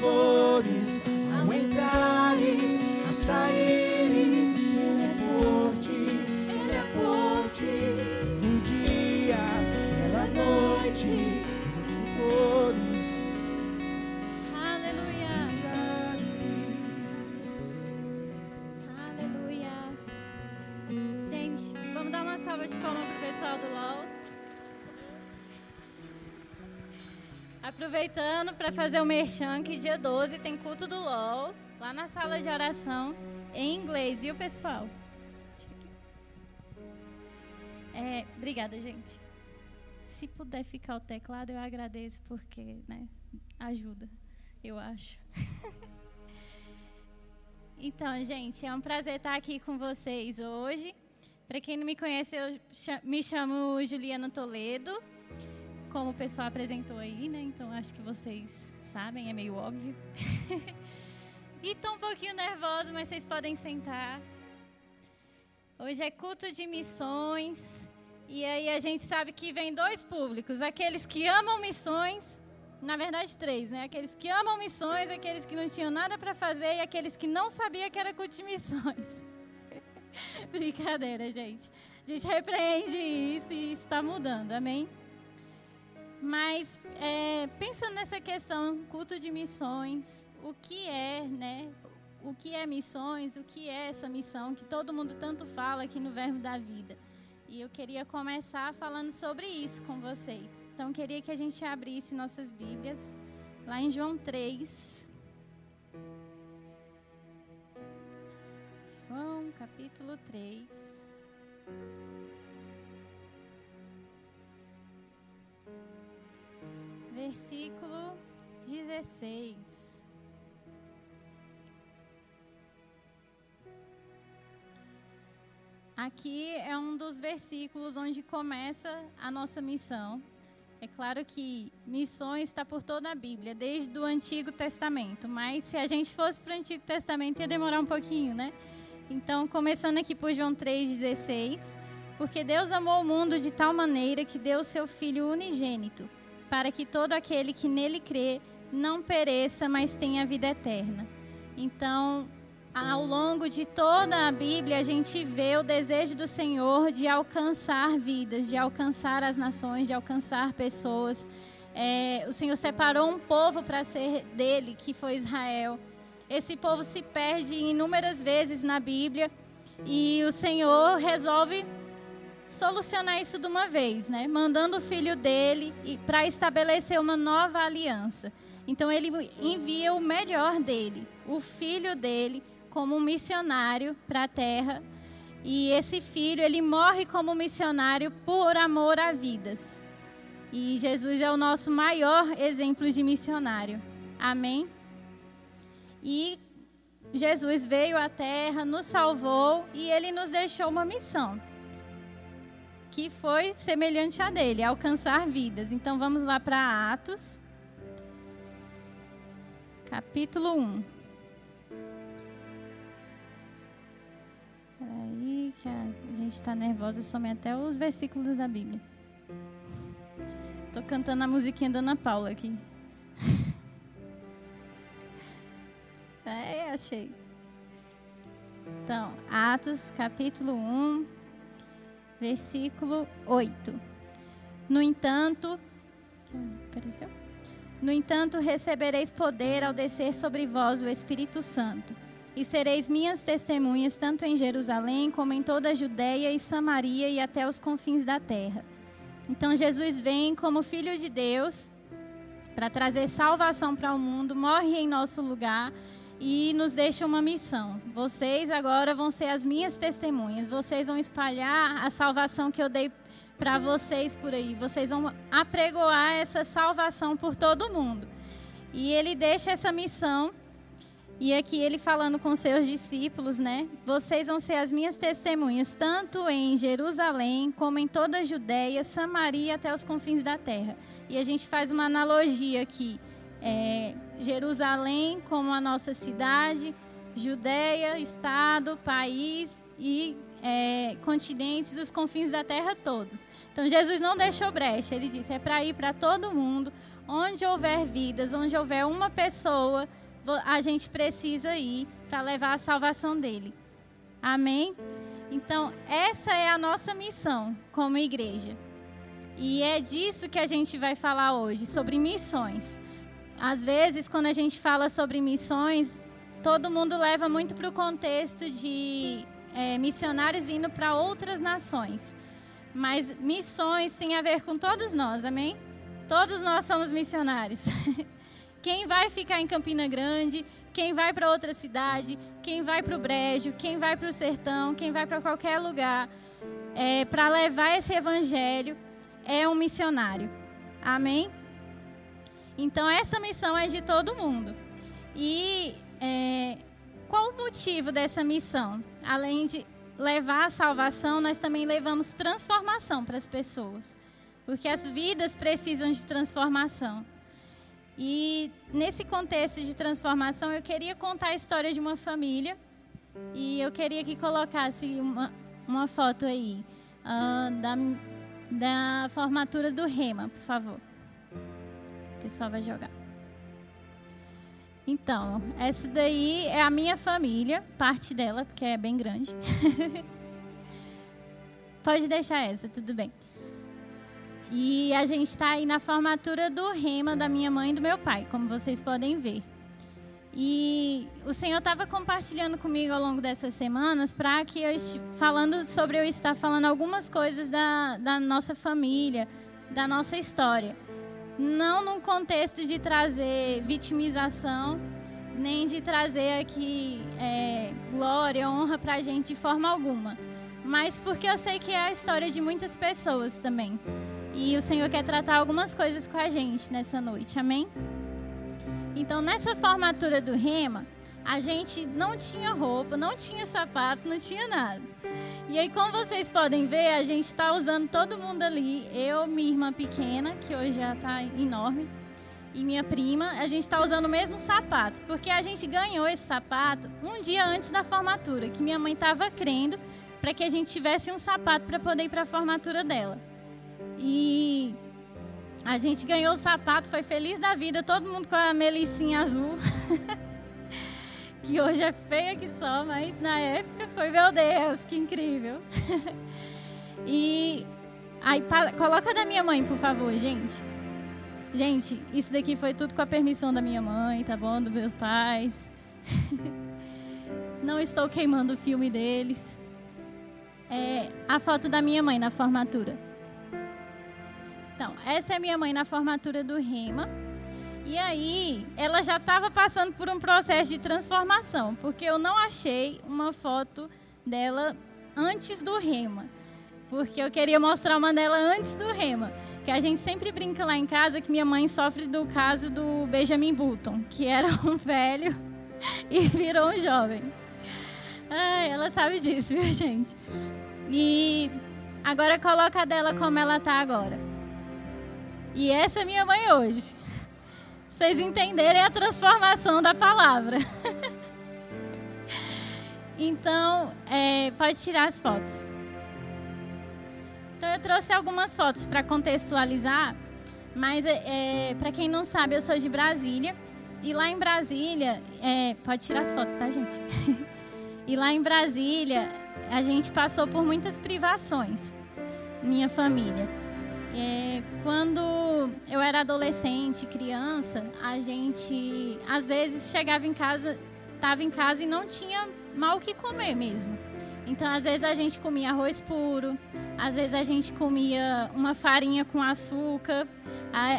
fores, ao entrares, Ele é por ti, Ele é por ti. No dia, pela noite, onde fores, Aleluia. Aleluia. Gente, vamos dar uma salva de palmas pro pessoal do LOL. Aproveitando para fazer o merchan que dia 12 tem culto do LOL lá na sala de oração em inglês, viu, pessoal? É, obrigada, gente. Se puder ficar o teclado, eu agradeço porque, né, ajuda, eu acho. Então, gente, é um prazer estar aqui com vocês hoje. Para quem não me conhece, eu me chamo Juliana Toledo, como o pessoal apresentou aí, né? Então acho que vocês sabem, é meio óbvio. e estou um pouquinho nervosa, mas vocês podem sentar. Hoje é culto de missões. E aí a gente sabe que vem dois públicos: aqueles que amam missões na verdade, três, né? Aqueles que amam missões, aqueles que não tinham nada para fazer e aqueles que não sabiam que era culto de missões. Brincadeira, gente. A gente repreende isso e está mudando, amém? Mas é, pensando nessa questão, culto de missões, o que é, né? O que é missões, o que é essa missão que todo mundo tanto fala aqui no Verbo da Vida. E eu queria começar falando sobre isso com vocês. Então, queria que a gente abrisse nossas Bíblias lá em João 3. João, capítulo 3. Versículo 16. Aqui é um dos versículos onde começa a nossa missão. É claro que missões está por toda a Bíblia, desde o Antigo Testamento. Mas se a gente fosse para o Antigo Testamento, ia demorar um pouquinho, né? Então, começando aqui por João 3,16. Porque Deus amou o mundo de tal maneira que deu seu Filho unigênito, para que todo aquele que nele crê não pereça, mas tenha vida eterna. Então, ao longo de toda a Bíblia, a gente vê o desejo do Senhor de alcançar vidas, de alcançar as nações, de alcançar pessoas. É, o Senhor separou um povo para ser dele, que foi Israel. Esse povo se perde inúmeras vezes na Bíblia e o Senhor resolve solucionar isso de uma vez, né? Mandando o filho dele para estabelecer uma nova aliança. Então ele envia o melhor dele, o filho dele, como missionário para a terra. E esse filho, ele morre como missionário por amor a vidas. E Jesus é o nosso maior exemplo de missionário. Amém? E Jesus veio à terra, nos salvou e ele nos deixou uma missão. Que foi semelhante a dele, alcançar vidas. Então vamos lá para Atos, capítulo 1. Peraí, que a gente está nervosa, some até os versículos da Bíblia. Tô cantando a musiquinha da Ana Paula aqui. é, achei. Então, Atos, capítulo 1, versículo 8. No entanto, apareceu? No entanto, recebereis poder ao descer sobre vós o Espírito Santo, e sereis minhas testemunhas tanto em Jerusalém como em toda a Judéia e Samaria e até os confins da terra. Então Jesus vem como filho de Deus para trazer salvação para o mundo, morre em nosso lugar e nos deixa uma missão. Vocês agora vão ser as minhas testemunhas. Vocês vão espalhar a salvação que eu dei para vocês por aí. Vocês vão apregoar essa salvação por todo mundo. E ele deixa essa missão. E aqui ele falando com seus discípulos, né? Vocês vão ser as minhas testemunhas, tanto em Jerusalém, como em toda a Judéia, Samaria, até os confins da terra. E a gente faz uma analogia aqui. É, Jerusalém como a nossa cidade, Judéia, estado, país e é, continentes, os confins da terra todos. Então Jesus não deixou brecha, ele disse: é para ir para todo mundo, onde houver vidas, onde houver uma pessoa, a gente precisa ir para levar a salvação dele. Amém? Então, essa é a nossa missão como igreja. E é disso que a gente vai falar hoje, sobre missões. Às vezes, quando a gente fala sobre missões, todo mundo leva muito para o contexto de é, missionários indo para outras nações. Mas missões tem a ver com todos nós, amém? Todos nós somos missionários. Quem vai ficar em Campina Grande, quem vai para outra cidade, quem vai para o Brejo, quem vai para o sertão, quem vai para qualquer lugar, é, para levar esse evangelho, é um missionário. Amém? Então, essa missão é de todo mundo. E é, qual o motivo dessa missão? Além de levar a salvação, nós também levamos transformação para as pessoas. Porque as vidas precisam de transformação. E nesse contexto de transformação, eu queria contar a história de uma família. E eu queria que colocasse uma, uma foto aí uh, da, da formatura do Rema, por favor. O pessoal vai jogar. Então, essa daí é a minha família, parte dela, porque é bem grande. Pode deixar essa, tudo bem. E a gente está aí na formatura do rema da minha mãe e do meu pai, como vocês podem ver. E o Senhor estava compartilhando comigo ao longo dessas semanas para que eu falando sobre eu estar falando algumas coisas da, da nossa família, da nossa história. Não num contexto de trazer vitimização, nem de trazer aqui é, glória, honra para a gente de forma alguma. Mas porque eu sei que é a história de muitas pessoas também. E o Senhor quer tratar algumas coisas com a gente nessa noite, amém? Então, nessa formatura do Rema, a gente não tinha roupa, não tinha sapato, não tinha nada. E aí, como vocês podem ver, a gente está usando todo mundo ali. Eu, minha irmã pequena, que hoje já está enorme, e minha prima, a gente está usando o mesmo sapato. Porque a gente ganhou esse sapato um dia antes da formatura, que minha mãe estava crendo para que a gente tivesse um sapato para poder ir para a formatura dela. E a gente ganhou o sapato, foi feliz da vida, todo mundo com a melicinha azul. que hoje é feia que só, mas na época foi, meu Deus, que incrível. e aí, coloca da minha mãe, por favor, gente. Gente, isso daqui foi tudo com a permissão da minha mãe, tá bom? Dos meus pais. Não estou queimando o filme deles. É a foto da minha mãe na formatura. Então, essa é minha mãe na formatura do Rema. E aí, ela já estava passando por um processo de transformação, porque eu não achei uma foto dela antes do Rema. Porque eu queria mostrar uma dela antes do Rema. Que a gente sempre brinca lá em casa que minha mãe sofre do caso do Benjamin Button, que era um velho e virou um jovem. Ai, ela sabe disso, viu, gente? E agora coloca a dela como ela está agora. E essa é minha mãe hoje. Vocês entenderem a transformação da palavra. então, é, pode tirar as fotos. Então, eu trouxe algumas fotos para contextualizar. Mas, é, é para quem não sabe, eu sou de Brasília. E lá em Brasília, é, pode tirar as fotos, tá, gente? e lá em Brasília, a gente passou por muitas privações, minha família. É, quando eu era adolescente, criança, a gente às vezes chegava em casa, estava em casa e não tinha mal o que comer mesmo. Então, às vezes a gente comia arroz puro, às vezes a gente comia uma farinha com açúcar.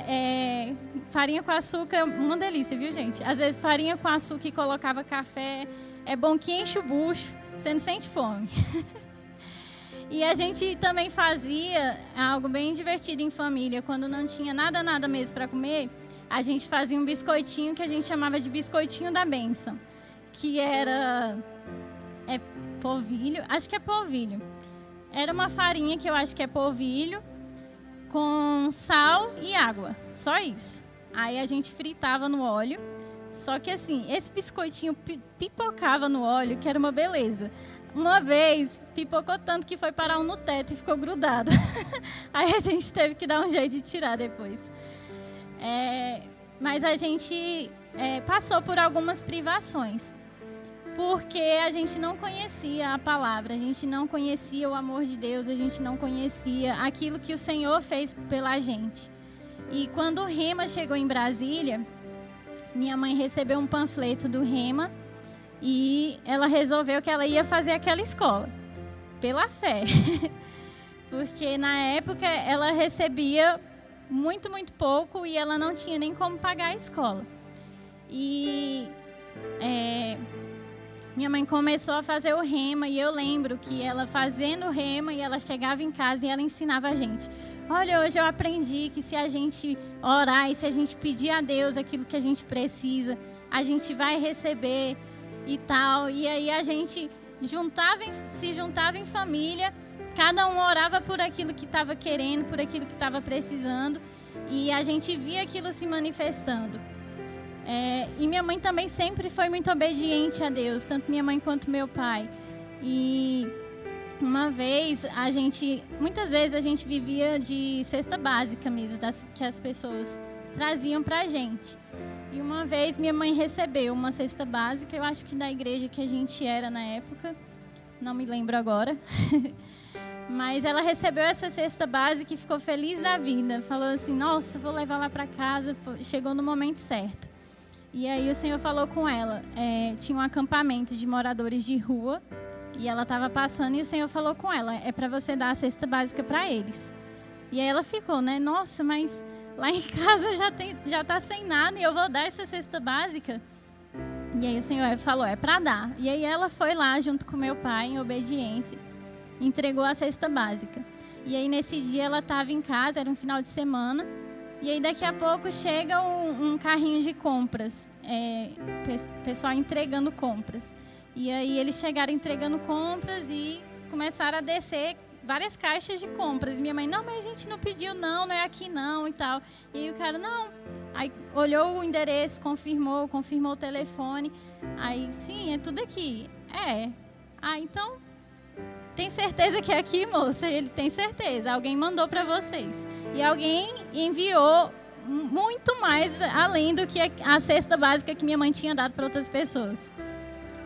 É, farinha com açúcar é uma delícia, viu, gente? Às vezes farinha com açúcar e colocava café. É bom que enche o bucho, você não sente fome. E a gente também fazia algo bem divertido em família. Quando não tinha nada, nada mesmo para comer, a gente fazia um biscoitinho que a gente chamava de biscoitinho da benção. Que era. É polvilho? Acho que é polvilho. Era uma farinha que eu acho que é polvilho, com sal e água. Só isso. Aí a gente fritava no óleo. Só que assim, esse biscoitinho pipocava no óleo, que era uma beleza. Uma vez, pipocou tanto que foi parar um no teto e ficou grudado. Aí a gente teve que dar um jeito de tirar depois. É, mas a gente é, passou por algumas privações. Porque a gente não conhecia a palavra, a gente não conhecia o amor de Deus, a gente não conhecia aquilo que o Senhor fez pela gente. E quando o Rema chegou em Brasília, minha mãe recebeu um panfleto do Rema e ela resolveu que ela ia fazer aquela escola, pela fé. Porque na época ela recebia muito, muito pouco e ela não tinha nem como pagar a escola. E é, minha mãe começou a fazer o rema e eu lembro que ela fazendo o rema e ela chegava em casa e ela ensinava a gente. Olha, hoje eu aprendi que se a gente orar e se a gente pedir a Deus aquilo que a gente precisa, a gente vai receber e tal. E aí a gente juntava, se juntava em família, cada um orava por aquilo que estava querendo, por aquilo que estava precisando, e a gente via aquilo se manifestando. É, e minha mãe também sempre foi muito obediente a Deus, tanto minha mãe quanto meu pai. E uma vez a gente, muitas vezes a gente vivia de cesta básica mesmo, das, que as pessoas traziam para a gente. E uma vez minha mãe recebeu uma cesta básica, eu acho que da igreja que a gente era na época, não me lembro agora. Mas ela recebeu essa cesta básica e ficou feliz da vida. Falou assim: Nossa, vou levar lá para casa. Chegou no momento certo. E aí o Senhor falou com ela. É, tinha um acampamento de moradores de rua e ela estava passando e o Senhor falou com ela: É para você dar a cesta básica para eles. E aí ela ficou, né? Nossa, mas lá em casa já tem, já tá sem nada e eu vou dar essa cesta básica. E aí o Senhor falou: É para dar. E aí ela foi lá junto com meu pai em obediência, entregou a cesta básica. E aí nesse dia ela estava em casa, era um final de semana. E aí daqui a pouco chega um, um carrinho de compras, é, pessoal entregando compras. E aí eles chegaram entregando compras e começaram a descer várias caixas de compras. Minha mãe, não, mas a gente não pediu não, não é aqui não e tal. E o cara, não. Aí olhou o endereço, confirmou, confirmou o telefone. Aí, sim, é tudo aqui. É. Ah, então tem certeza que é aqui, moça? Ele tem certeza. Alguém mandou para vocês. E alguém enviou muito mais além do que a cesta básica que minha mãe tinha dado para outras pessoas.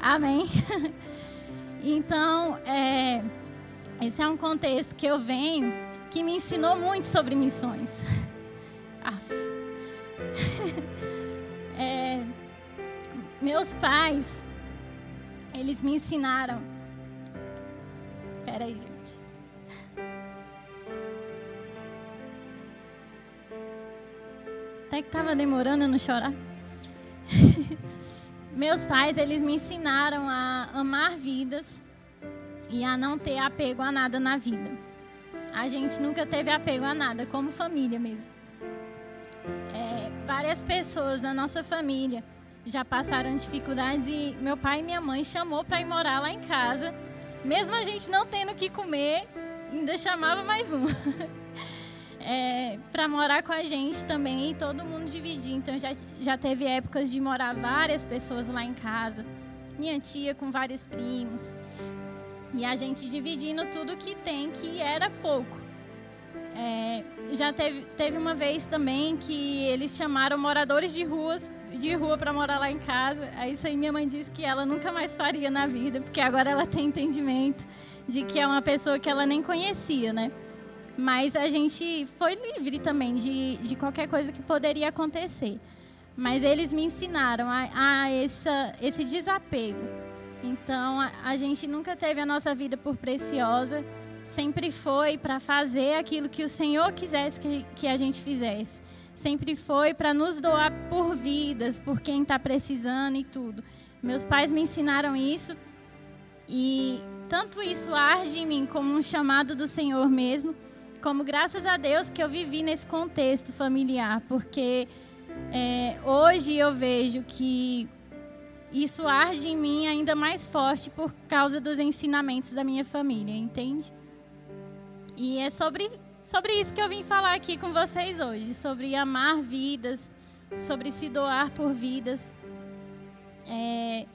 Amém? então, é, esse é um contexto que eu venho que me ensinou muito sobre missões. é, meus pais, eles me ensinaram Pera aí, gente. Até que tava demorando eu não chorar. Meus pais, eles me ensinaram a amar vidas e a não ter apego a nada na vida. A gente nunca teve apego a nada, como família mesmo. É, várias pessoas da nossa família já passaram dificuldades e meu pai e minha mãe chamou para ir morar lá em casa mesmo a gente não tendo o que comer, ainda chamava mais um. é, para morar com a gente também e todo mundo dividir. Então já, já teve épocas de morar várias pessoas lá em casa. Minha tia com vários primos. E a gente dividindo tudo que tem, que era pouco. É, já teve, teve uma vez também que eles chamaram moradores de ruas de rua para morar lá em casa. Aí isso aí minha mãe disse que ela nunca mais faria na vida, porque agora ela tem entendimento de que é uma pessoa que ela nem conhecia, né? Mas a gente foi livre também de, de qualquer coisa que poderia acontecer. Mas eles me ensinaram a, a essa, esse desapego. Então a, a gente nunca teve a nossa vida por preciosa sempre foi para fazer aquilo que o Senhor quisesse que, que a gente fizesse. Sempre foi para nos doar por vidas, por quem está precisando e tudo. Meus pais me ensinaram isso e tanto isso arde em mim como um chamado do Senhor mesmo, como graças a Deus que eu vivi nesse contexto familiar, porque é, hoje eu vejo que isso arde em mim ainda mais forte por causa dos ensinamentos da minha família, entende? E é sobre, sobre isso que eu vim falar aqui com vocês hoje, sobre amar vidas, sobre se doar por vidas. É,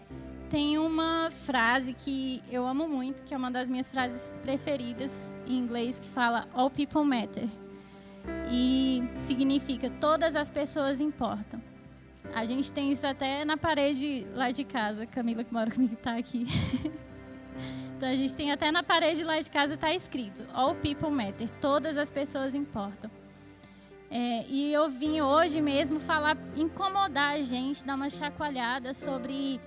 tem uma frase que eu amo muito, que é uma das minhas frases preferidas em inglês, que fala All people matter. e significa todas as pessoas importam. A gente tem isso até na parede lá de casa. Camila, que mora comigo, está aqui. então a gente tem até na parede lá de casa está escrito: All people matter. Todas as pessoas importam. É, e eu vim hoje mesmo falar, incomodar a gente, dar uma chacoalhada sobre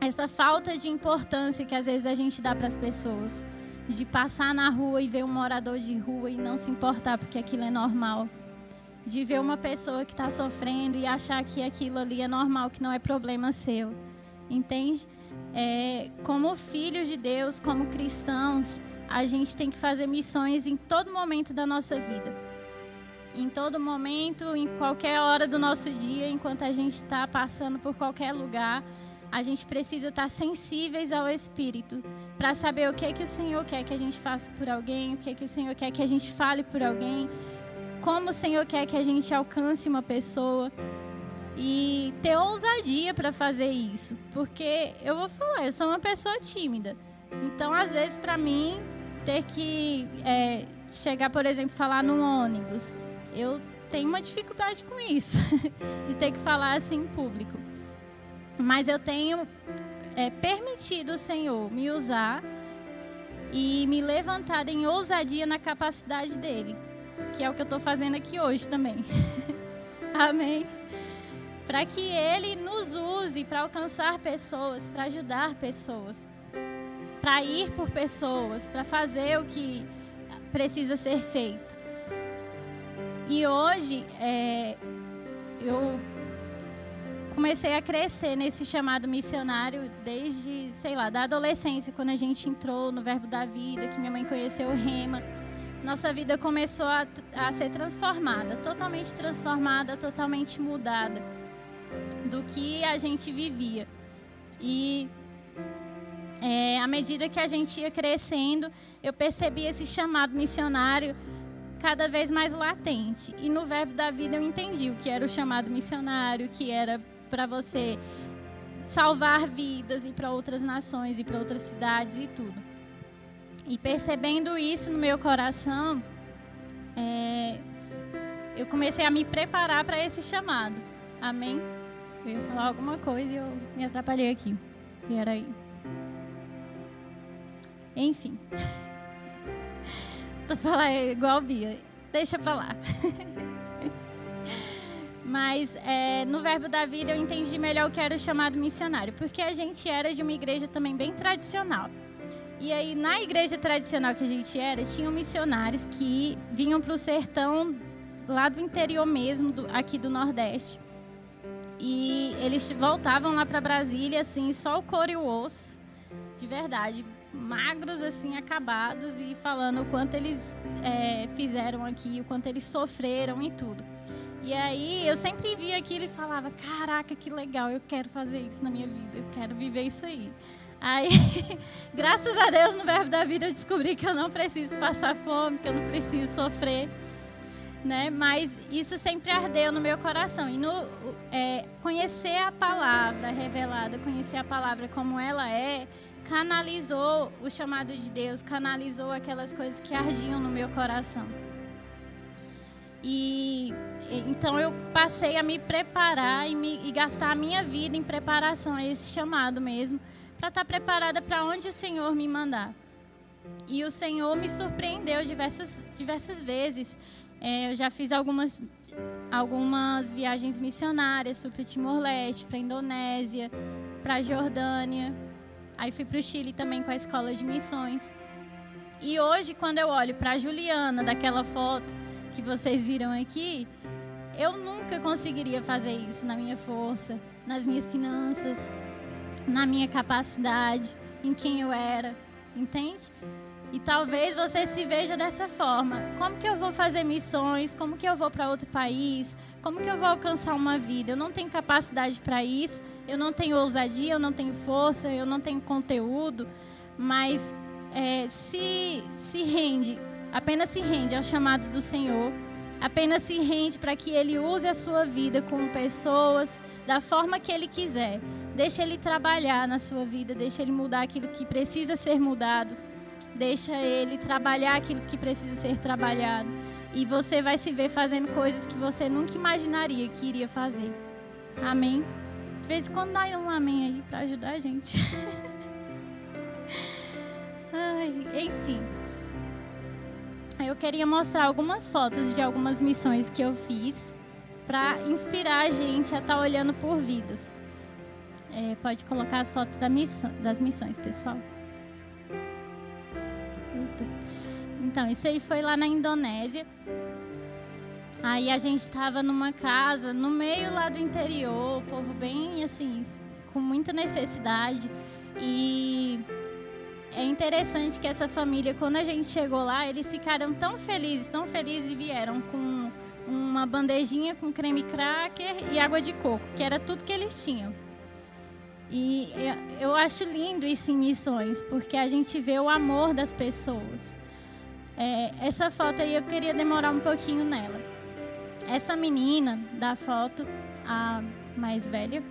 essa falta de importância que às vezes a gente dá para as pessoas. De passar na rua e ver um morador de rua e não se importar porque aquilo é normal de ver uma pessoa que está sofrendo e achar que aquilo ali é normal, que não é problema seu. Entende? É, como filhos de Deus, como cristãos, a gente tem que fazer missões em todo momento da nossa vida. Em todo momento, em qualquer hora do nosso dia, enquanto a gente está passando por qualquer lugar, a gente precisa estar tá sensíveis ao Espírito para saber o que é que o Senhor quer que a gente faça por alguém, o que é que o Senhor quer que a gente fale por alguém, como o Senhor quer que a gente alcance uma pessoa e ter ousadia para fazer isso, porque eu vou falar, eu sou uma pessoa tímida, então às vezes para mim ter que é, chegar, por exemplo, falar no ônibus, eu tenho uma dificuldade com isso, de ter que falar assim em público, mas eu tenho é, permitido o Senhor me usar e me levantar em ousadia na capacidade dele que é o que eu estou fazendo aqui hoje também. Amém. Para que Ele nos use para alcançar pessoas, para ajudar pessoas, para ir por pessoas, para fazer o que precisa ser feito. E hoje é, eu comecei a crescer nesse chamado missionário desde, sei lá, da adolescência, quando a gente entrou no Verbo da Vida, que minha mãe conheceu o Rema nossa vida começou a, a ser transformada, totalmente transformada, totalmente mudada do que a gente vivia. E é, à medida que a gente ia crescendo, eu percebi esse chamado missionário cada vez mais latente. E no Verbo da Vida eu entendi o que era o chamado missionário, que era para você salvar vidas e para outras nações e para outras cidades e tudo. E percebendo isso no meu coração, é, eu comecei a me preparar para esse chamado. Amém? Eu ia falar alguma coisa e eu me atrapalhei aqui. Que era aí. Enfim. Tô falando igual Bia. Deixa pra lá. Mas é, no Verbo da Vida eu entendi melhor o que era o chamado missionário. Porque a gente era de uma igreja também bem tradicional. E aí, na igreja tradicional que a gente era, tinham missionários que vinham para o sertão lá do interior mesmo, do, aqui do Nordeste. E eles voltavam lá para Brasília, assim, só o couro e o osso, de verdade, magros, assim, acabados, e falando o quanto eles é, fizeram aqui, o quanto eles sofreram e tudo. E aí eu sempre via aquilo e falava: Caraca, que legal, eu quero fazer isso na minha vida, eu quero viver isso aí. Aí, graças a Deus, no Verbo da Vida eu descobri que eu não preciso passar fome, que eu não preciso sofrer. Né? Mas isso sempre ardeu no meu coração. E no, é, conhecer a palavra revelada, conhecer a palavra como ela é, canalizou o chamado de Deus, canalizou aquelas coisas que ardiam no meu coração. E então eu passei a me preparar e, me, e gastar a minha vida em preparação a esse chamado mesmo para estar tá preparada para onde o Senhor me mandar. E o Senhor me surpreendeu diversas, diversas vezes. É, eu já fiz algumas, algumas viagens missionárias, fui para Timor-Leste, para Indonésia, para Jordânia. Aí fui para o Chile também com a escola de missões. E hoje, quando eu olho para a Juliana, daquela foto que vocês viram aqui, eu nunca conseguiria fazer isso na minha força, nas minhas finanças, na minha capacidade, em quem eu era, entende? E talvez você se veja dessa forma. Como que eu vou fazer missões? Como que eu vou para outro país? Como que eu vou alcançar uma vida? Eu não tenho capacidade para isso. Eu não tenho ousadia, eu não tenho força, eu não tenho conteúdo. Mas é, se se rende, apenas se rende ao chamado do Senhor. Apenas se rende para que Ele use a sua vida com pessoas da forma que Ele quiser. Deixa Ele trabalhar na sua vida, deixa Ele mudar aquilo que precisa ser mudado. deixa ele trabalhar aquilo que precisa ser trabalhado. E você vai se ver fazendo coisas que você nunca imaginaria que iria fazer. Amém? De vez em quando dá um amém aí para ajudar a gente. Ai, enfim. Eu queria mostrar algumas fotos de algumas missões que eu fiz para inspirar a gente a estar tá olhando por vidas. É, pode colocar as fotos da missão, das missões, pessoal. Então, isso aí foi lá na Indonésia. Aí a gente estava numa casa no meio lá do interior, o povo bem assim, com muita necessidade. E é interessante que essa família, quando a gente chegou lá, eles ficaram tão felizes, tão felizes e vieram com uma bandejinha com creme cracker e água de coco, que era tudo que eles tinham. E eu acho lindo isso em missões, porque a gente vê o amor das pessoas. É, essa foto aí eu queria demorar um pouquinho nela. Essa menina da foto, a mais velha,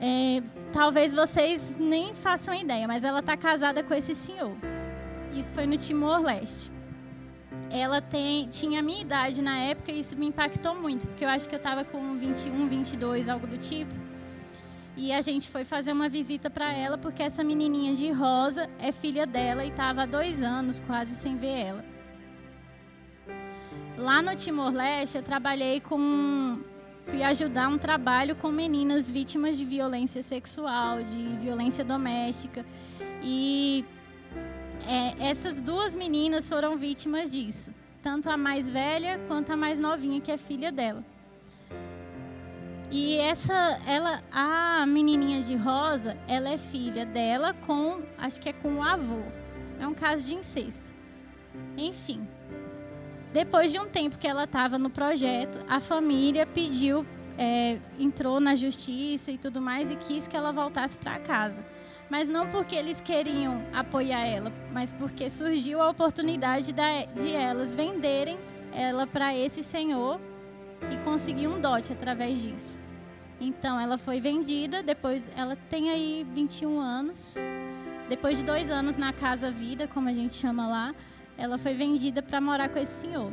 é, talvez vocês nem façam ideia, mas ela está casada com esse senhor. Isso foi no Timor-Leste. Ela tem, tinha a minha idade na época e isso me impactou muito, porque eu acho que eu estava com 21, 22, algo do tipo. E a gente foi fazer uma visita para ela, porque essa menininha de rosa é filha dela e estava há dois anos quase sem ver ela. Lá no Timor-Leste, eu trabalhei com fui ajudar um trabalho com meninas vítimas de violência sexual, de violência doméstica. E é, essas duas meninas foram vítimas disso, tanto a mais velha quanto a mais novinha, que é filha dela. E essa, ela, a menininha de rosa, ela é filha dela com, acho que é com o avô. É um caso de incesto. Enfim, depois de um tempo que ela estava no projeto, a família pediu, é, entrou na justiça e tudo mais e quis que ela voltasse para casa. Mas não porque eles queriam apoiar ela, mas porque surgiu a oportunidade de elas venderem ela para esse senhor e conseguir um dote através disso. Então ela foi vendida, depois ela tem aí 21 anos. Depois de dois anos na Casa Vida, como a gente chama lá, ela foi vendida para morar com esse senhor.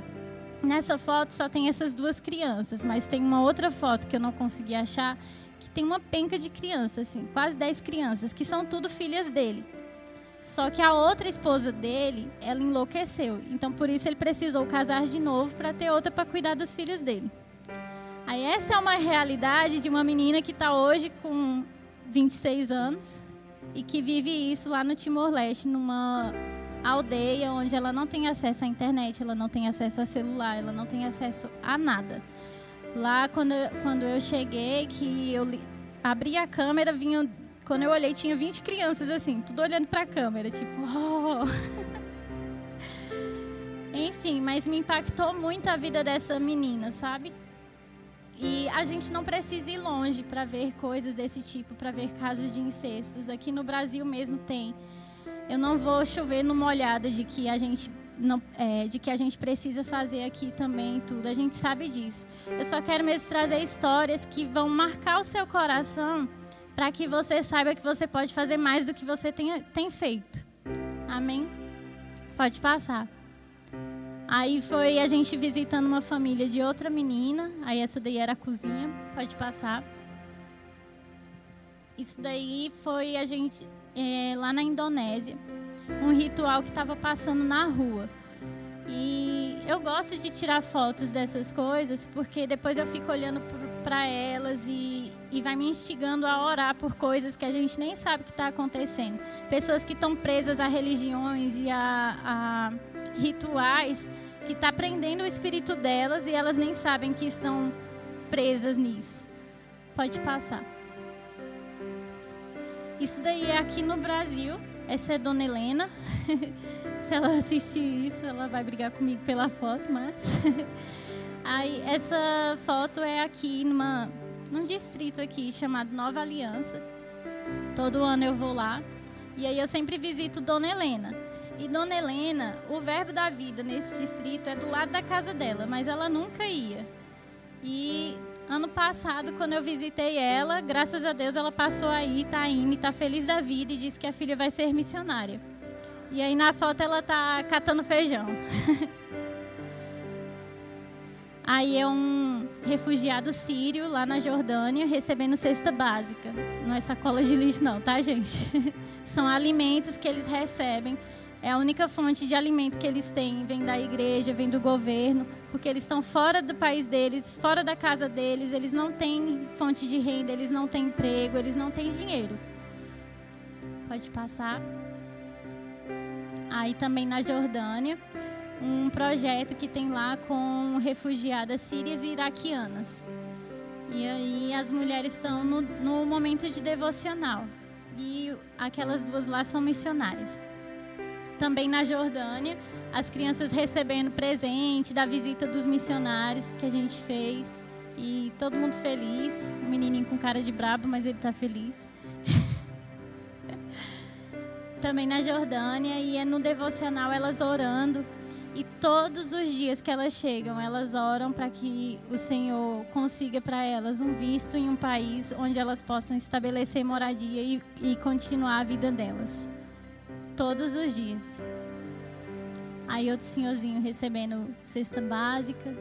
Nessa foto só tem essas duas crianças, mas tem uma outra foto que eu não consegui achar, que tem uma penca de crianças, assim, quase 10 crianças, que são tudo filhas dele. Só que a outra esposa dele, ela enlouqueceu. Então por isso ele precisou casar de novo para ter outra para cuidar dos filhos dele. Aí essa é uma realidade de uma menina que está hoje com 26 anos e que vive isso lá no Timor-Leste, numa aldeia onde ela não tem acesso à internet, ela não tem acesso a celular, ela não tem acesso a nada. Lá, quando eu, quando eu cheguei, que eu abri a câmera, vinha, quando eu olhei, tinha 20 crianças assim, tudo olhando para a câmera, tipo, oh. Enfim, mas me impactou muito a vida dessa menina, sabe? E a gente não precisa ir longe para ver coisas desse tipo, para ver casos de incestos. Aqui no Brasil mesmo tem. Eu não vou chover no molhado de que a gente não, é, de que a gente precisa fazer aqui também tudo. A gente sabe disso. Eu só quero mesmo trazer histórias que vão marcar o seu coração para que você saiba que você pode fazer mais do que você tem, tem feito. Amém? Pode passar. Aí foi a gente visitando uma família de outra menina. Aí essa daí era a cozinha. Pode passar. Isso daí foi a gente é, lá na Indonésia, um ritual que estava passando na rua. E eu gosto de tirar fotos dessas coisas porque depois eu fico olhando para elas e, e vai me instigando a orar por coisas que a gente nem sabe que está acontecendo. Pessoas que estão presas a religiões e a, a rituais que está prendendo o espírito delas e elas nem sabem que estão presas nisso. Pode passar. Isso daí é aqui no Brasil. Essa é Dona Helena. Se ela assistir isso, ela vai brigar comigo pela foto, mas. Aí, essa foto é aqui numa, num distrito aqui chamado Nova Aliança. Todo ano eu vou lá. E aí eu sempre visito Dona Helena. E Dona Helena, o verbo da vida nesse distrito é do lado da casa dela, mas ela nunca ia. E Ano passado, quando eu visitei ela, graças a Deus ela passou aí, está indo, está feliz da vida e disse que a filha vai ser missionária. E aí na foto ela tá catando feijão. Aí é um refugiado sírio lá na Jordânia recebendo cesta básica. Não é sacola de lixo, não, tá, gente? São alimentos que eles recebem. É a única fonte de alimento que eles têm. Vem da igreja, vem do governo, porque eles estão fora do país deles, fora da casa deles. Eles não têm fonte de renda, eles não têm emprego, eles não têm dinheiro. Pode passar. Aí também na Jordânia um projeto que tem lá com refugiadas sírias e iraquianas. E aí as mulheres estão no, no momento de devocional. E aquelas duas lá são missionárias. Também na Jordânia, as crianças recebendo presente da visita dos missionários que a gente fez. E todo mundo feliz. Um menininho com cara de brabo, mas ele está feliz. Também na Jordânia, e é no devocional elas orando e todos os dias que elas chegam, elas oram para que o Senhor consiga para elas um visto em um país onde elas possam estabelecer moradia e, e continuar a vida delas. Todos os dias. Aí outro senhorzinho recebendo cesta básica.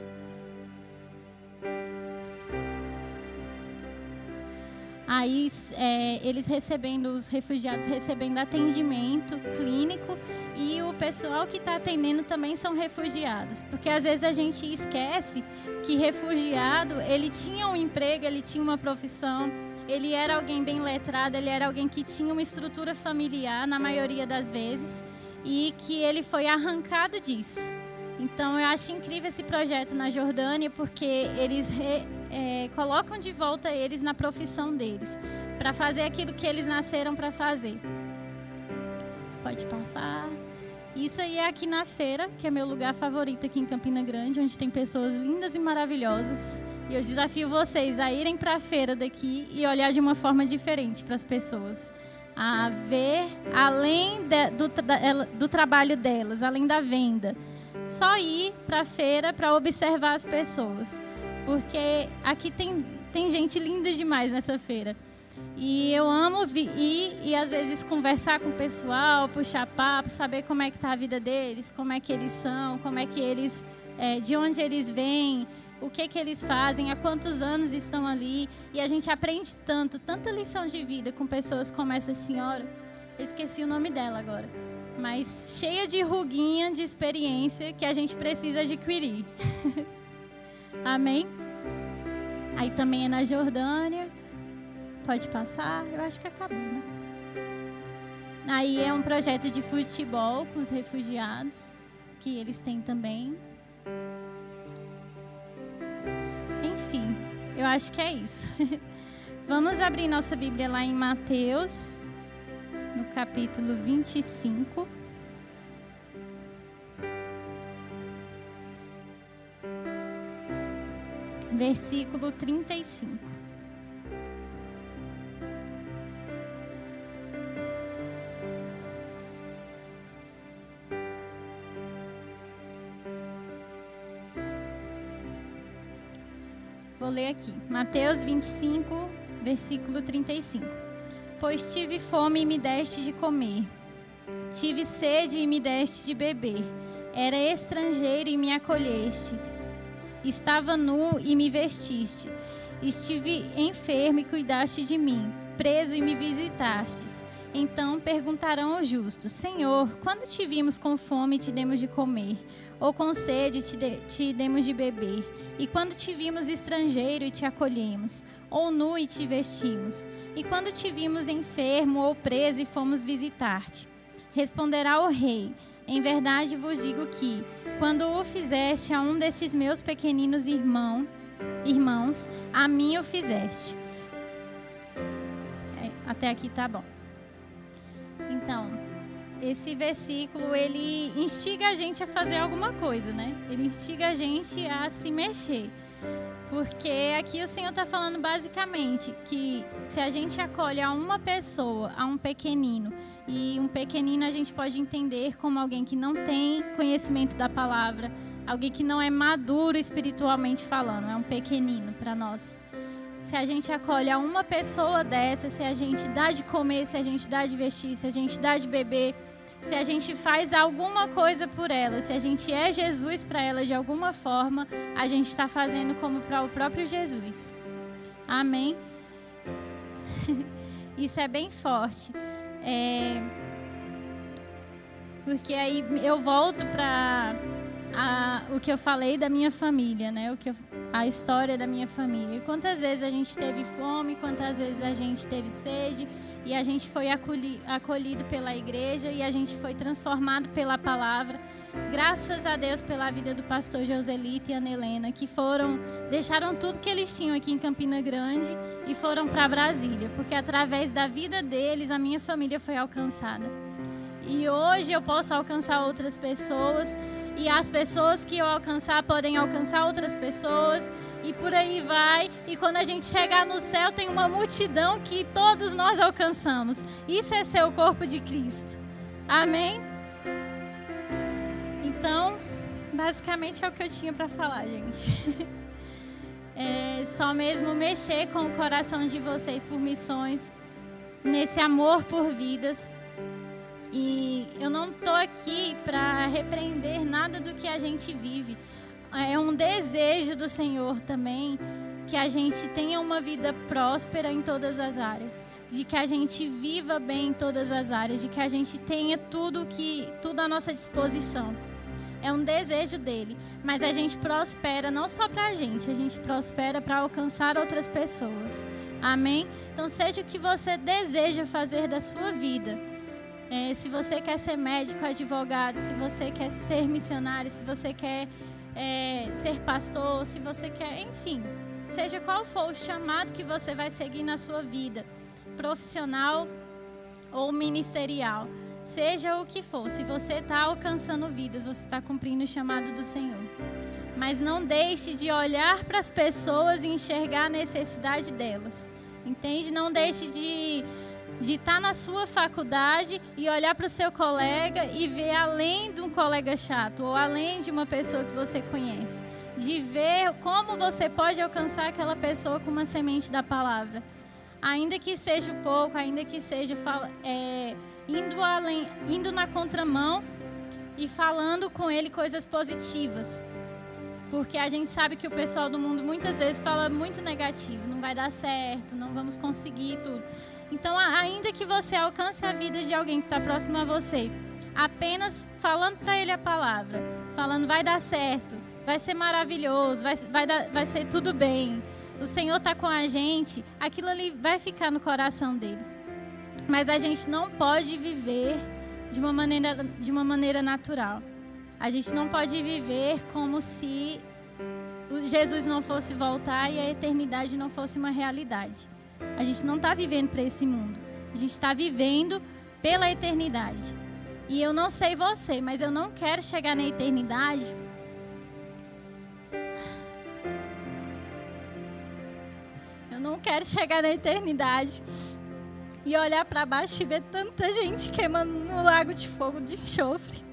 Aí é, eles recebendo, os refugiados recebendo atendimento clínico e o pessoal que está atendendo também são refugiados. Porque às vezes a gente esquece que refugiado, ele tinha um emprego, ele tinha uma profissão, ele era alguém bem letrado, ele era alguém que tinha uma estrutura familiar, na maioria das vezes, e que ele foi arrancado disso. Então eu acho incrível esse projeto na Jordânia, porque eles re, é, colocam de volta eles na profissão deles, para fazer aquilo que eles nasceram para fazer. Pode passar. Isso aí é aqui na feira, que é meu lugar favorito aqui em Campina Grande, onde tem pessoas lindas e maravilhosas. E eu desafio vocês a irem para a feira daqui e olhar de uma forma diferente para as pessoas. A ver além de, do, do trabalho delas, além da venda só ir para a feira para observar as pessoas. Porque aqui tem, tem gente linda demais nessa feira. E eu amo ir e às vezes conversar com o pessoal, puxar papo, saber como é que está a vida deles, como é que eles são, como é que eles, é, de onde eles vêm, o que que eles fazem, há quantos anos estão ali. E a gente aprende tanto, tanta lição de vida com pessoas como essa senhora. Eu esqueci o nome dela agora mas cheia de ruguinha de experiência que a gente precisa adquirir. Amém? Aí também é na Jordânia. Pode passar? Eu acho que acabou, né? Aí é um projeto de futebol com os refugiados, que eles têm também. Enfim, eu acho que é isso. Vamos abrir nossa Bíblia lá em Mateus no capítulo 25. Versículo 35. Vou ler aqui. Mateus 25, versículo 35 pois tive fome e me deste de comer. Tive sede e me deste de beber. Era estrangeiro e me acolheste. Estava nu e me vestiste. Estive enfermo e cuidaste de mim. Preso e me visitastes. Então perguntarão os justos: Senhor, quando te vimos com fome e te demos de comer? Ou com sede te, de, te demos de beber? E quando te vimos estrangeiro e te acolhemos? ou nu e te vestimos? E quando te vimos enfermo ou preso e fomos visitar-te? Responderá o rei: Em verdade vos digo que, quando o fizeste a um desses meus pequeninos irmão, irmãos, a mim o fizeste. É, até aqui tá bom. Então, esse versículo ele instiga a gente a fazer alguma coisa, né? Ele instiga a gente a se mexer. Porque aqui o Senhor está falando basicamente que se a gente acolhe a uma pessoa, a um pequenino, e um pequenino a gente pode entender como alguém que não tem conhecimento da palavra, alguém que não é maduro espiritualmente falando, é um pequenino para nós. Se a gente acolhe a uma pessoa dessa, se a gente dá de comer, se a gente dá de vestir, se a gente dá de beber, se a gente faz alguma coisa por ela, se a gente é Jesus para ela de alguma forma, a gente está fazendo como para o próprio Jesus. Amém? Isso é bem forte. É... Porque aí eu volto para o que eu falei da minha família, né? O que eu, a história da minha família. Quantas vezes a gente teve fome, quantas vezes a gente teve sede, e a gente foi acolhi, acolhido pela igreja e a gente foi transformado pela palavra. Graças a Deus pela vida do pastor Joselito e Ana Helena, que foram, deixaram tudo que eles tinham aqui em Campina Grande e foram para Brasília, porque através da vida deles a minha família foi alcançada. E hoje eu posso alcançar outras pessoas e as pessoas que eu alcançar podem alcançar outras pessoas e por aí vai. E quando a gente chegar no céu, tem uma multidão que todos nós alcançamos. Isso é ser o corpo de Cristo. Amém? Então, basicamente é o que eu tinha para falar, gente. É só mesmo mexer com o coração de vocês por missões, nesse amor por vidas. E eu não estou aqui para repreender nada do que a gente vive. É um desejo do Senhor também que a gente tenha uma vida próspera em todas as áreas, de que a gente viva bem em todas as áreas, de que a gente tenha tudo que tudo à nossa disposição. É um desejo dele, mas a gente prospera não só para a gente, a gente prospera para alcançar outras pessoas. Amém? Então seja o que você deseja fazer da sua vida é, se você quer ser médico, advogado, se você quer ser missionário, se você quer é, ser pastor, se você quer, enfim, seja qual for o chamado que você vai seguir na sua vida, profissional ou ministerial, seja o que for, se você está alcançando vidas, você está cumprindo o chamado do Senhor. Mas não deixe de olhar para as pessoas e enxergar a necessidade delas. Entende? Não deixe de de estar tá na sua faculdade e olhar para o seu colega e ver além de um colega chato ou além de uma pessoa que você conhece, de ver como você pode alcançar aquela pessoa com uma semente da palavra, ainda que seja pouco, ainda que seja é, indo além, indo na contramão e falando com ele coisas positivas. Porque a gente sabe que o pessoal do mundo muitas vezes fala muito negativo, não vai dar certo, não vamos conseguir tudo. Então, ainda que você alcance a vida de alguém que está próximo a você, apenas falando para ele a palavra, falando vai dar certo, vai ser maravilhoso, vai, vai, dar, vai ser tudo bem, o Senhor está com a gente, aquilo ali vai ficar no coração dele. Mas a gente não pode viver de uma maneira, de uma maneira natural. A gente não pode viver como se Jesus não fosse voltar e a eternidade não fosse uma realidade. A gente não está vivendo para esse mundo. A gente está vivendo pela eternidade. E eu não sei você, mas eu não quero chegar na eternidade. Eu não quero chegar na eternidade e olhar para baixo e ver tanta gente queimando no lago de fogo de enxofre.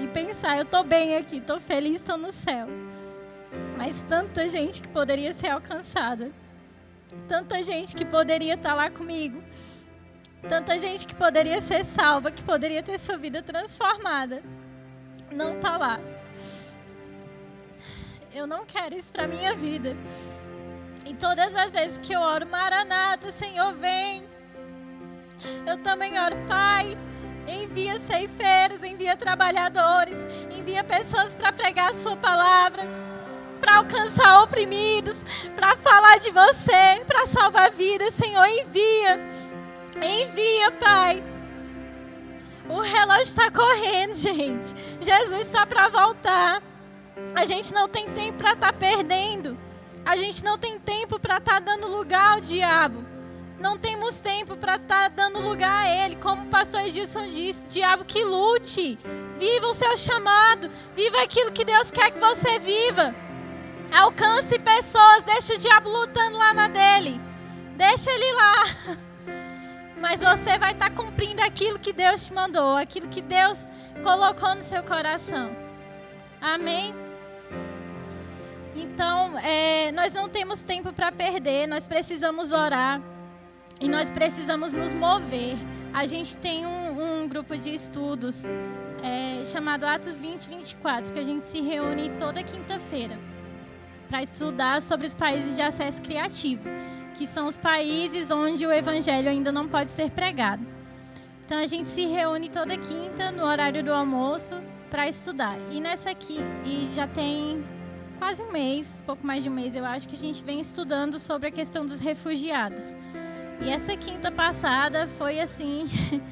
E pensar, eu estou bem aqui, estou feliz, estou no céu. Mas tanta gente que poderia ser alcançada. Tanta gente que poderia estar lá comigo. Tanta gente que poderia ser salva, que poderia ter sua vida transformada. Não está lá. Eu não quero isso para minha vida. E todas as vezes que eu oro, Maranata, Senhor, vem. Eu também oro, Pai, envia ceifeiros, envia trabalhadores, envia pessoas para pregar a Sua palavra para alcançar oprimidos, para falar de você, para salvar vidas. Senhor, envia. Envia, Pai. O relógio está correndo, gente. Jesus está para voltar. A gente não tem tempo para estar tá perdendo. A gente não tem tempo para estar tá dando lugar ao diabo. Não temos tempo para estar tá dando lugar a ele. Como o pastor Edson disse, diabo que lute. Viva o seu chamado. Viva aquilo que Deus quer que você viva. Alcance pessoas, deixa o diabo lutando lá na dele. Deixa ele lá. Mas você vai estar tá cumprindo aquilo que Deus te mandou, aquilo que Deus colocou no seu coração. Amém? Então, é, nós não temos tempo para perder, nós precisamos orar e nós precisamos nos mover. A gente tem um, grupo de estudos é, chamado Atos 2024, que a gente se reúne toda quinta-feira para estudar sobre os países de acesso criativo, que são os países onde o evangelho ainda não pode ser pregado. Então a gente se reúne toda quinta no horário do almoço para estudar. E nessa aqui, e já tem quase um mês, pouco mais de um mês, eu acho que a gente vem estudando sobre a questão dos refugiados. E essa quinta passada foi assim,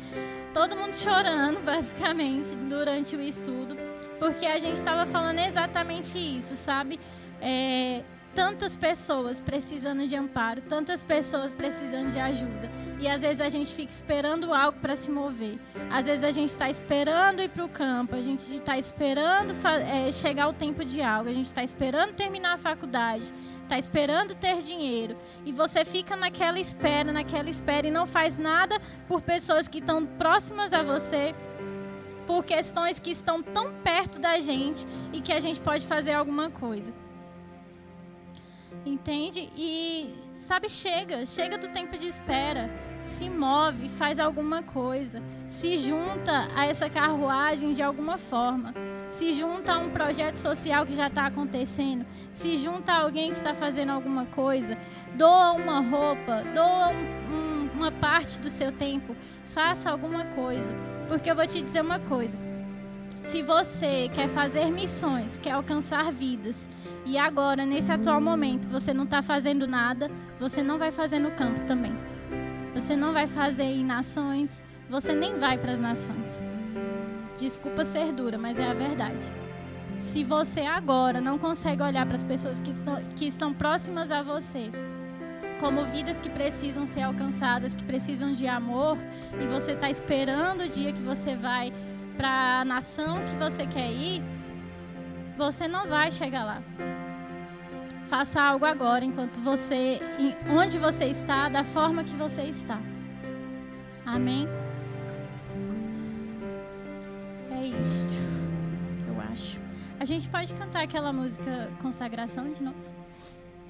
todo mundo chorando, basicamente, durante o estudo, porque a gente estava falando exatamente isso, sabe? É, tantas pessoas precisando de amparo, tantas pessoas precisando de ajuda. E às vezes a gente fica esperando algo para se mover. Às vezes a gente está esperando ir para o campo, a gente está esperando é, chegar o tempo de algo, a gente está esperando terminar a faculdade, está esperando ter dinheiro. E você fica naquela espera, naquela espera e não faz nada por pessoas que estão próximas a você por questões que estão tão perto da gente e que a gente pode fazer alguma coisa. Entende? E, sabe, chega, chega do tempo de espera. Se move, faz alguma coisa. Se junta a essa carruagem de alguma forma. Se junta a um projeto social que já está acontecendo. Se junta a alguém que está fazendo alguma coisa. Doa uma roupa, doa um, um, uma parte do seu tempo. Faça alguma coisa. Porque eu vou te dizer uma coisa. Se você quer fazer missões, quer alcançar vidas, e agora, nesse atual momento, você não está fazendo nada, você não vai fazer no campo também. Você não vai fazer em nações, você nem vai para as nações. Desculpa ser dura, mas é a verdade. Se você agora não consegue olhar para as pessoas que estão, que estão próximas a você, como vidas que precisam ser alcançadas, que precisam de amor, e você está esperando o dia que você vai para a nação que você quer ir, você não vai chegar lá. Faça algo agora, enquanto você, onde você está, da forma que você está. Amém? É isto, eu acho. A gente pode cantar aquela música Consagração de novo?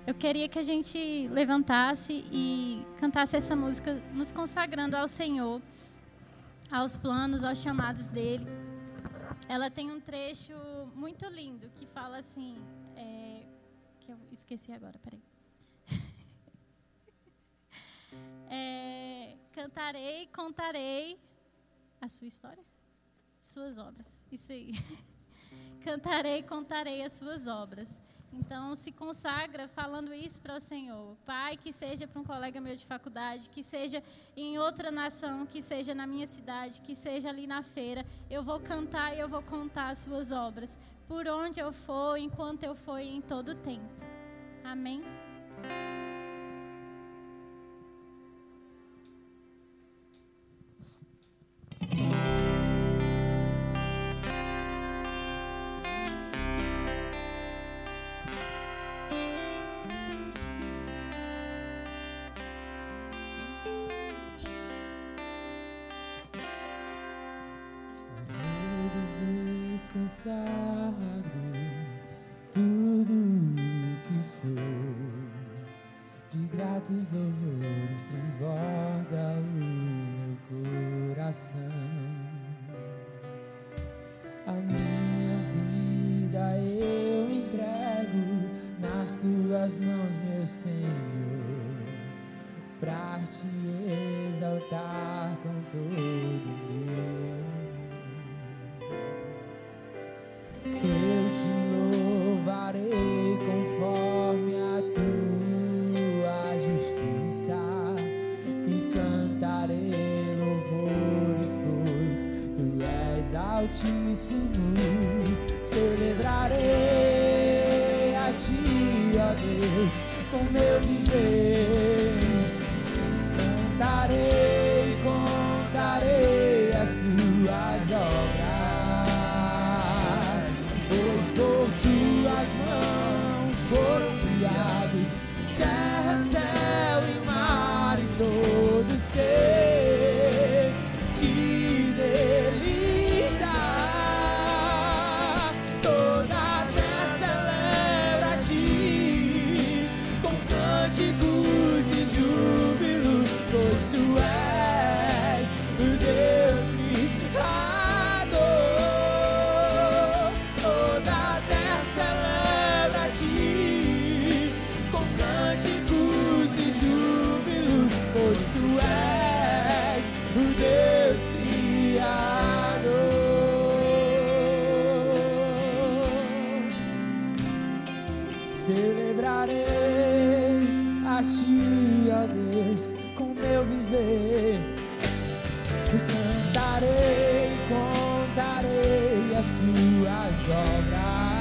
Eu queria que a gente levantasse e cantasse essa música nos consagrando ao Senhor, aos planos, aos chamados dele. Ela tem um trecho muito lindo que fala assim, é, que eu esqueci agora, peraí. é, cantarei, contarei a sua história, suas obras, isso aí. cantarei, contarei as suas obras. Então, se consagra falando isso para o Senhor. Pai, que seja para um colega meu de faculdade, que seja em outra nação, que seja na minha cidade, que seja ali na feira. Eu vou cantar e eu vou contar as suas obras. Por onde eu for, enquanto eu for e em todo o tempo. Amém? Celebrarei a ti, ó Deus, com meu viver. Cantarei, contarei as suas obras,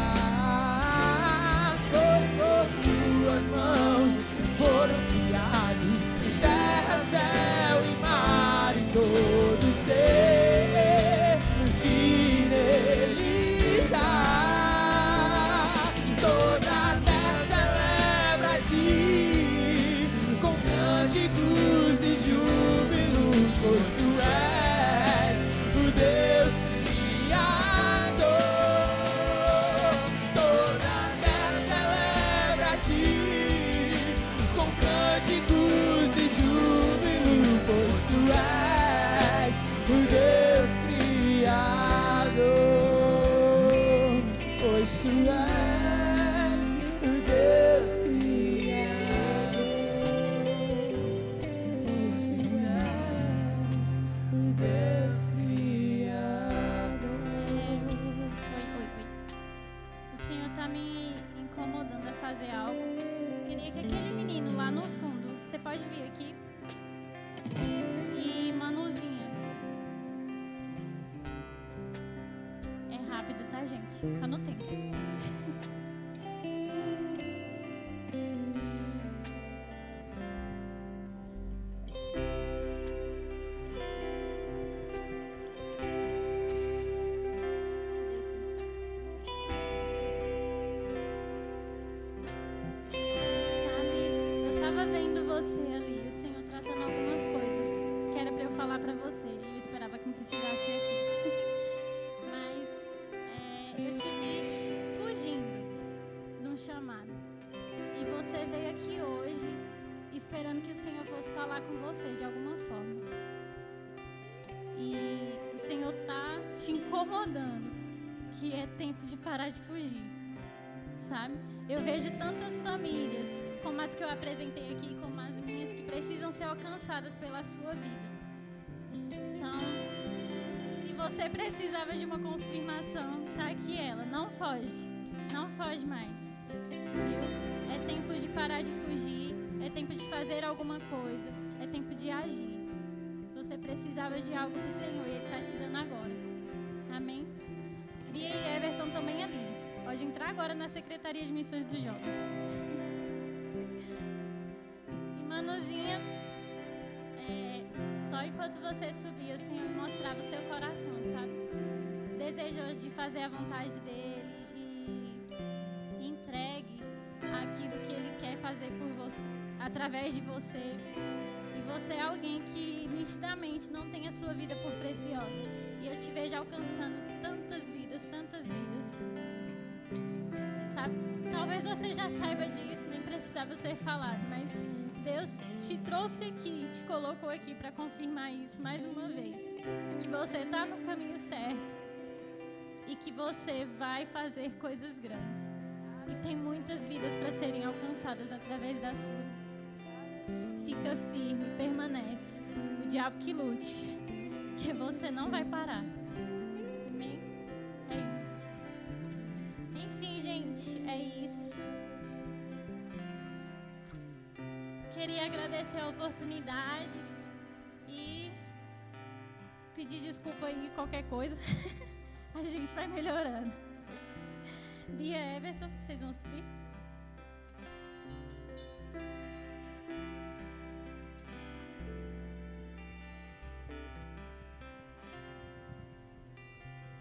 tá, gente? Tá que o Senhor fosse falar com você de alguma forma. E o Senhor tá te incomodando que é tempo de parar de fugir sabe? Eu vejo tantas famílias, como as que eu apresentei aqui, como as minhas, que precisam ser alcançadas pela sua vida. Então, se você precisava de uma confirmação, tá aqui ela. Não foge, não foge mais, viu? É tempo de parar de fugir, é tempo de fazer alguma coisa, é tempo de agir. Você precisava de algo do Senhor e Ele está te dando agora. Amém? Bia e Everton também ali. Pode entrar agora na Secretaria de Missões dos Jovens. E Manuzinha, é, só enquanto você subia, o Senhor mostrava o seu coração, sabe? Desejoso de fazer a vontade dele e entregue aquilo que ele quer fazer por você, através de você. E você é alguém que nitidamente não tem a sua vida por preciosa. E eu te vejo alcançando tantas vidas, tantas vidas sabe? Talvez você já saiba disso, nem precisava ser falado, mas Deus te trouxe aqui, te colocou aqui para confirmar isso mais uma vez. Que você está no caminho certo e que você vai fazer coisas grandes. E tem muitas vidas para serem alcançadas através da sua. Fica firme, permanece. O diabo que lute, que você não vai parar. Amém? É isso. Enfim, gente, é isso. Queria agradecer a oportunidade e pedir desculpa aí qualquer coisa. a gente vai melhorando. Bia Everton, vocês vão subir?